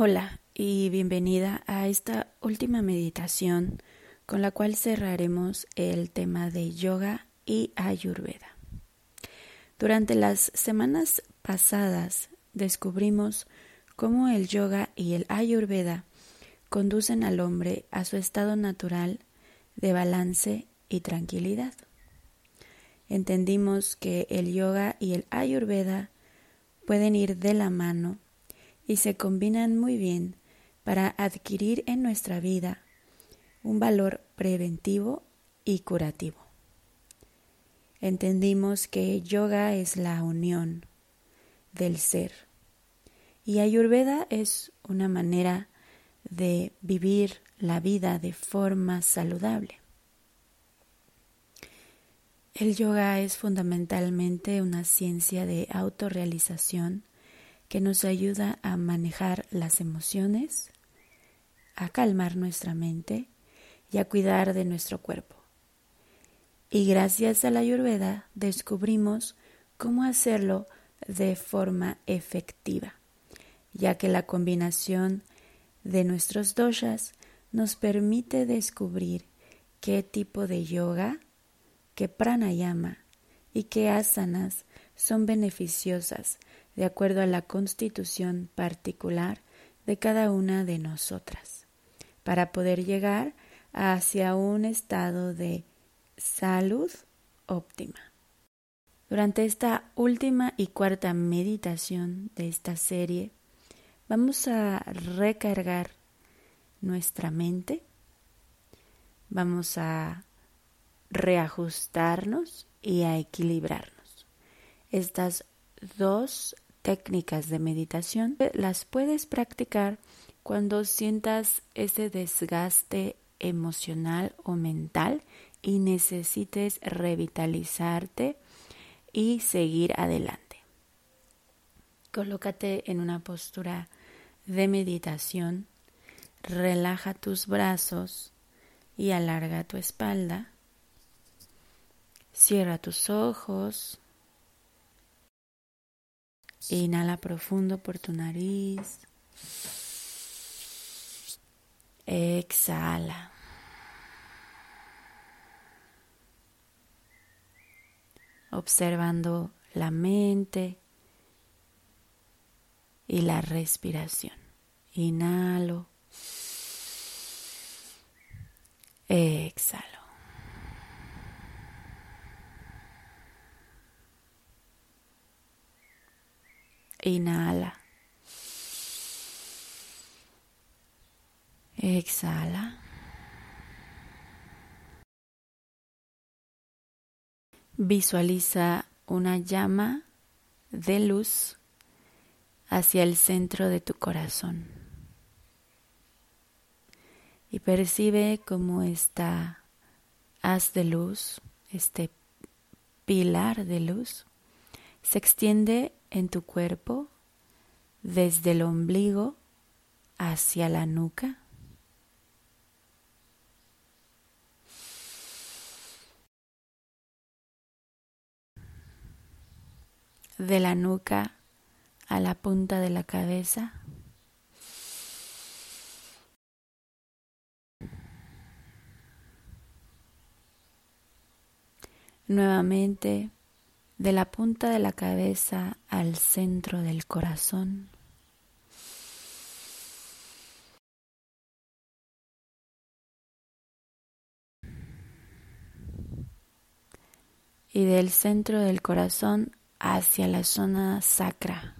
Hola y bienvenida a esta última meditación con la cual cerraremos el tema de yoga y ayurveda. Durante las semanas pasadas descubrimos cómo el yoga y el ayurveda conducen al hombre a su estado natural de balance y tranquilidad. Entendimos que el yoga y el ayurveda pueden ir de la mano y se combinan muy bien para adquirir en nuestra vida un valor preventivo y curativo. Entendimos que yoga es la unión del ser y ayurveda es una manera de vivir la vida de forma saludable. El yoga es fundamentalmente una ciencia de autorrealización que nos ayuda a manejar las emociones, a calmar nuestra mente y a cuidar de nuestro cuerpo. Y gracias a la ayurveda descubrimos cómo hacerlo de forma efectiva, ya que la combinación de nuestros doshas nos permite descubrir qué tipo de yoga, qué pranayama y qué asanas son beneficiosas de acuerdo a la constitución particular de cada una de nosotras, para poder llegar hacia un estado de salud óptima. Durante esta última y cuarta meditación de esta serie, vamos a recargar nuestra mente, vamos a reajustarnos y a equilibrarnos. Estas dos técnicas de meditación las puedes practicar cuando sientas ese desgaste emocional o mental y necesites revitalizarte y seguir adelante. Colócate en una postura de meditación, relaja tus brazos y alarga tu espalda. Cierra tus ojos Inhala profundo por tu nariz. Exhala. Observando la mente y la respiración. Inhalo. Exhalo. Inhala. Exhala. Visualiza una llama de luz hacia el centro de tu corazón y percibe cómo esta haz de luz, este pilar de luz, se extiende en tu cuerpo desde el ombligo hacia la nuca. De la nuca a la punta de la cabeza. Nuevamente de la punta de la cabeza al centro del corazón. Y del centro del corazón hacia la zona sacra.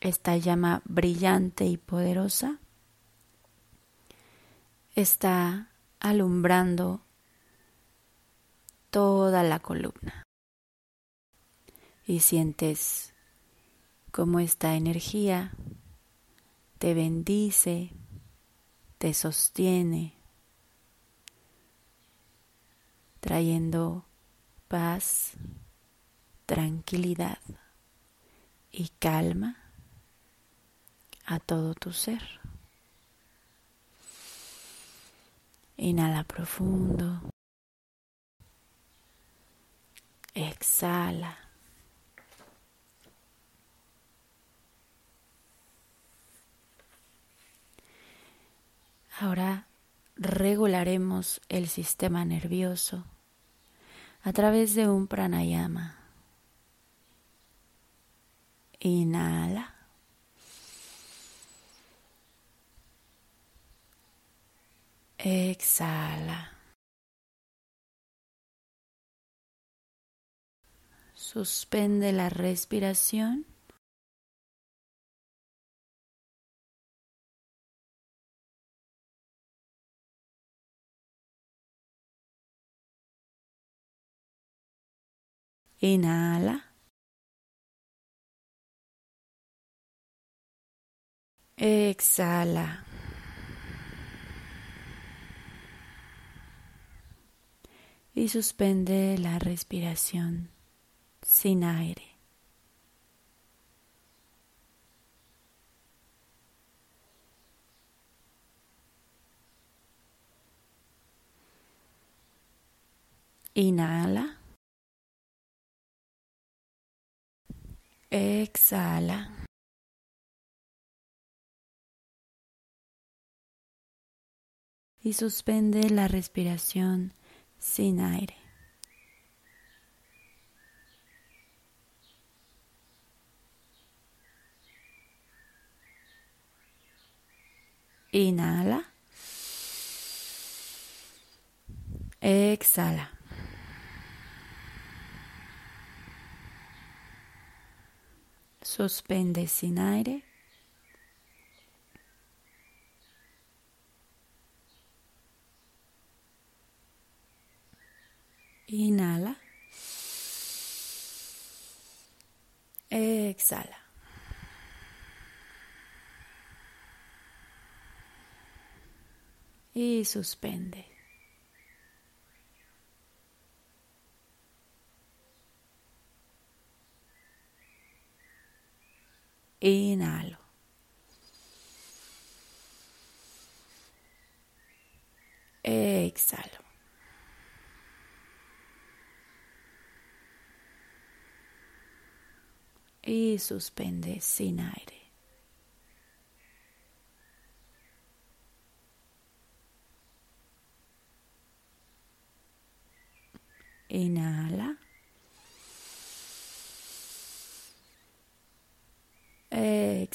Esta llama brillante y poderosa está alumbrando toda la columna y sientes cómo esta energía te bendice, te sostiene, trayendo paz, tranquilidad y calma a todo tu ser. Inhala profundo. Exhala. Ahora regularemos el sistema nervioso a través de un pranayama. Inhala. Exhala. Suspende la respiración. Inhala. Exhala. Y suspende la respiración sin aire. Inhala. Exhala. Y suspende la respiración sin aire. Inhala. Exhala. Suspende sin aire. Inhala. Exhala. Y suspende. Inhalo. Exhalo. Y suspende sin aire. Inhala.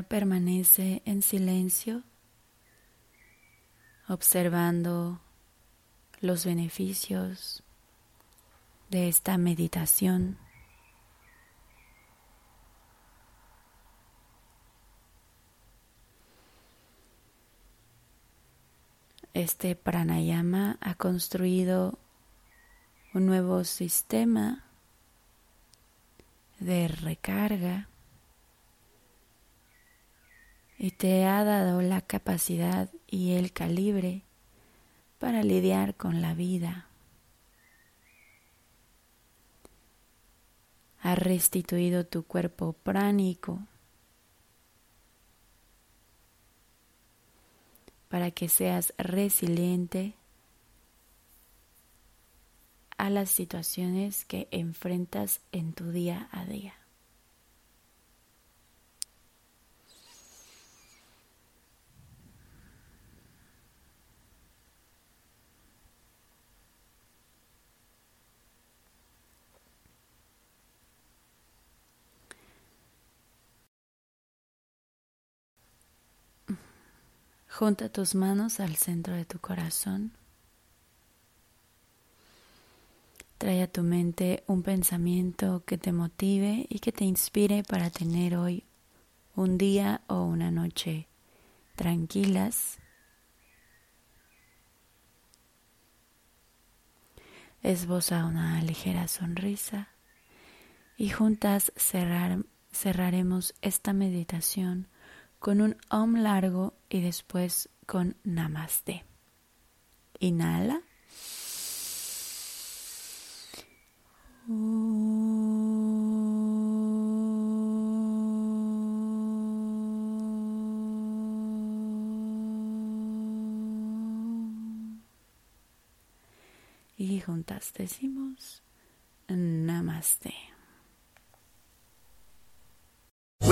permanece en silencio, observando los beneficios de esta meditación. Este pranayama ha construido un nuevo sistema de recarga y te ha dado la capacidad y el calibre para lidiar con la vida. Ha restituido tu cuerpo pránico para que seas resiliente a las situaciones que enfrentas en tu día a día. Junta tus manos al centro de tu corazón. Trae a tu mente un pensamiento que te motive y que te inspire para tener hoy un día o una noche tranquilas. Esboza una ligera sonrisa y juntas cerraremos esta meditación con un om largo y después con namaste. Inhala. Y juntas decimos namaste.